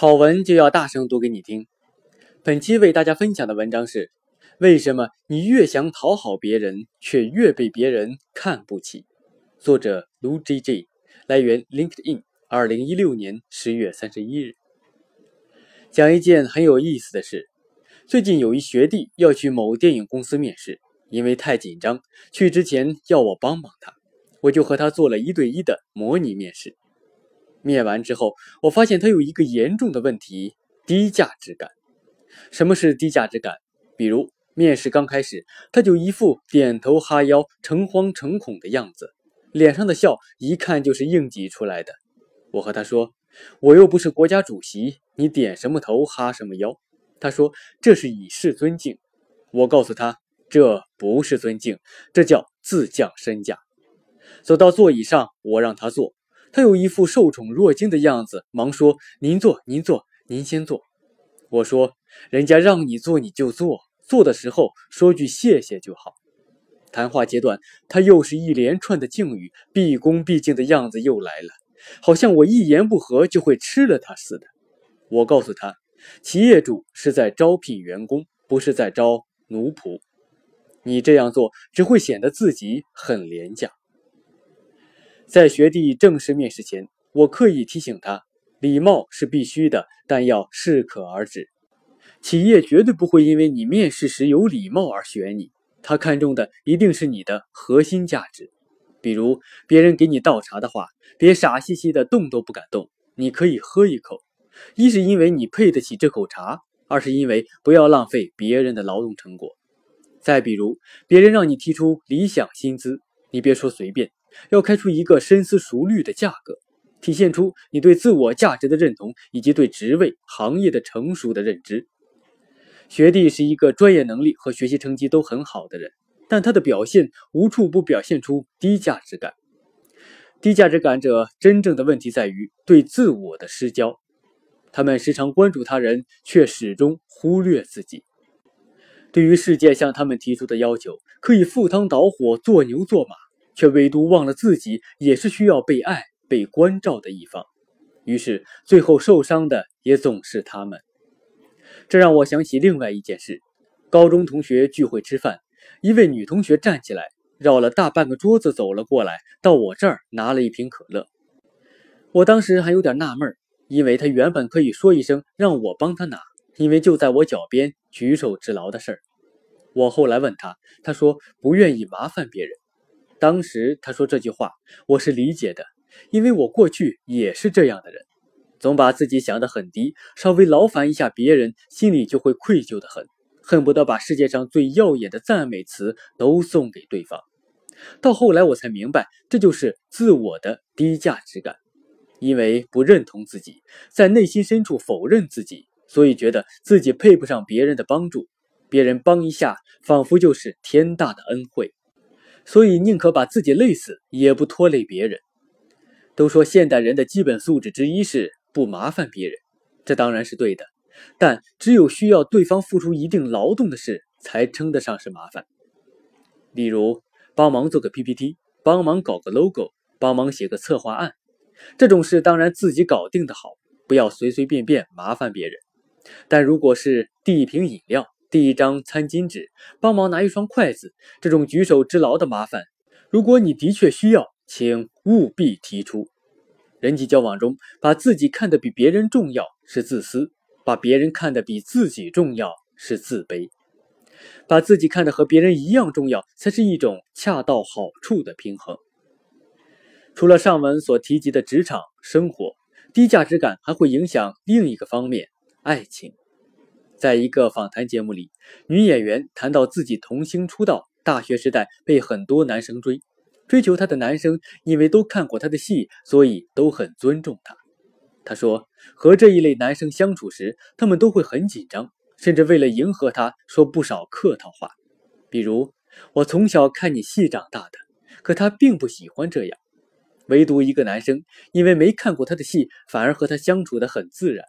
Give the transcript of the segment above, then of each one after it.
好文就要大声读给你听。本期为大家分享的文章是：为什么你越想讨好别人，却越被别人看不起？作者卢 J J，来源 LinkedIn，二零一六年十月三十一日。讲一件很有意思的事：最近有一学弟要去某电影公司面试，因为太紧张，去之前要我帮帮他，我就和他做了一对一的模拟面试。面完之后，我发现他有一个严重的问题：低价值感。什么是低价值感？比如面试刚开始，他就一副点头哈腰、诚惶诚恐的样子，脸上的笑一看就是硬挤出来的。我和他说：“我又不是国家主席，你点什么头哈什么腰。”他说：“这是以示尊敬。”我告诉他：“这不是尊敬，这叫自降身价。”走到座椅上，我让他坐。他有一副受宠若惊的样子，忙说：“您坐，您坐，您先坐。”我说：“人家让你坐你就坐，坐的时候说句谢谢就好。”谈话阶段，他又是一连串的敬语，毕恭毕敬的样子又来了，好像我一言不合就会吃了他似的。我告诉他：“企业主是在招聘员工，不是在招奴仆。你这样做只会显得自己很廉价。”在学弟正式面试前，我刻意提醒他，礼貌是必须的，但要适可而止。企业绝对不会因为你面试时有礼貌而选你，他看重的一定是你的核心价值。比如，别人给你倒茶的话，别傻兮兮的动都不敢动，你可以喝一口，一是因为你配得起这口茶，二是因为不要浪费别人的劳动成果。再比如，别人让你提出理想薪资，你别说随便。要开出一个深思熟虑的价格，体现出你对自我价值的认同以及对职位行业的成熟的认知。学弟是一个专业能力和学习成绩都很好的人，但他的表现无处不表现出低价值感。低价值感者真正的问题在于对自我的失焦，他们时常关注他人，却始终忽略自己。对于世界向他们提出的要求，可以赴汤蹈火，做牛做马。却唯独忘了自己也是需要被爱、被关照的一方，于是最后受伤的也总是他们。这让我想起另外一件事：高中同学聚会吃饭，一位女同学站起来，绕了大半个桌子走了过来，到我这儿拿了一瓶可乐。我当时还有点纳闷，因为她原本可以说一声让我帮她拿，因为就在我脚边，举手之劳的事儿。我后来问她，她说不愿意麻烦别人。当时他说这句话，我是理解的，因为我过去也是这样的人，总把自己想得很低，稍微劳烦一下别人，心里就会愧疚的很，恨不得把世界上最耀眼的赞美词都送给对方。到后来我才明白，这就是自我的低价值感，因为不认同自己，在内心深处否认自己，所以觉得自己配不上别人的帮助，别人帮一下，仿佛就是天大的恩惠。所以宁可把自己累死，也不拖累别人。都说现代人的基本素质之一是不麻烦别人，这当然是对的。但只有需要对方付出一定劳动的事，才称得上是麻烦。例如，帮忙做个 PPT，帮忙搞个 logo，帮忙写个策划案，这种事当然自己搞定的好，不要随随便便麻烦别人。但如果是递一瓶饮料，递一张餐巾纸，帮忙拿一双筷子，这种举手之劳的麻烦，如果你的确需要，请务必提出。人际交往中，把自己看得比别人重要是自私，把别人看得比自己重要是自卑，把自己看得和别人一样重要，才是一种恰到好处的平衡。除了上文所提及的职场生活，低价值感还会影响另一个方面——爱情。在一个访谈节目里，女演员谈到自己童星出道，大学时代被很多男生追，追求她的男生因为都看过她的戏，所以都很尊重她。她说，和这一类男生相处时，他们都会很紧张，甚至为了迎合他，说不少客套话，比如“我从小看你戏长大的”，可他并不喜欢这样。唯独一个男生，因为没看过他的戏，反而和他相处得很自然。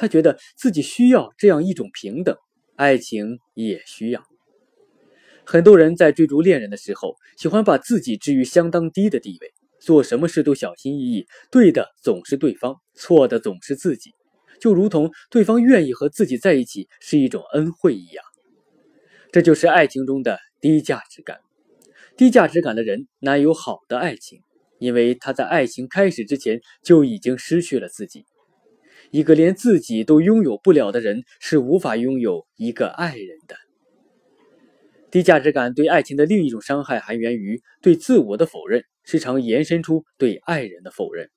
他觉得自己需要这样一种平等，爱情也需要。很多人在追逐恋人的时候，喜欢把自己置于相当低的地位，做什么事都小心翼翼，对的总是对方，错的总是自己，就如同对方愿意和自己在一起是一种恩惠一样。这就是爱情中的低价值感。低价值感的人难有好的爱情，因为他在爱情开始之前就已经失去了自己。一个连自己都拥有不了的人，是无法拥有一个爱人的。低价值感对爱情的另一种伤害，还源于对自我的否认，时常延伸出对爱人的否认。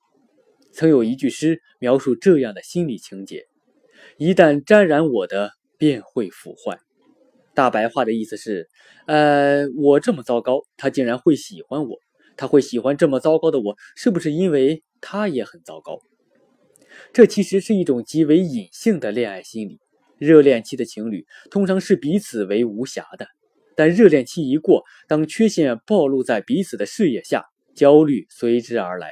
曾有一句诗描述这样的心理情节：“一旦沾染我的，便会腐坏。”大白话的意思是，呃，我这么糟糕，他竟然会喜欢我？他会喜欢这么糟糕的我，是不是因为他也很糟糕？这其实是一种极为隐性的恋爱心理。热恋期的情侣通常是彼此为无瑕的。但热恋期一过，当缺陷暴露在彼此的视野下，焦虑随之而来。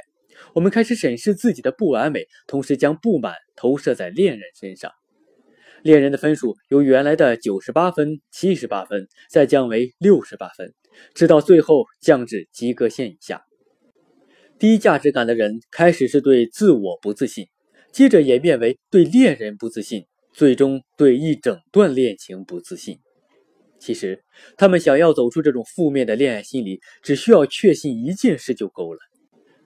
我们开始审视自己的不完美，同时将不满投射在恋人身上。恋人的分数由原来的九十八分、七十八分，再降为六十八分，直到最后降至及格线以下。低价值感的人开始是对自我不自信，接着演变为对恋人不自信，最终对一整段恋情不自信。其实，他们想要走出这种负面的恋爱心理，只需要确信一件事就够了，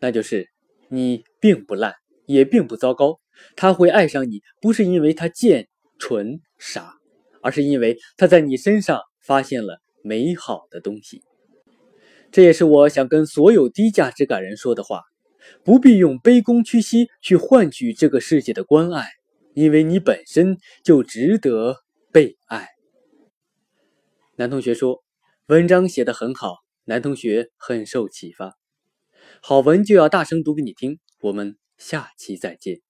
那就是你并不烂，也并不糟糕。他会爱上你，不是因为他贱、蠢、傻，而是因为他在你身上发现了美好的东西。这也是我想跟所有低价值感人说的话：不必用卑躬屈膝去换取这个世界的关爱，因为你本身就值得被爱。男同学说：“文章写得很好，男同学很受启发。好文就要大声读给你听。我们下期再见。”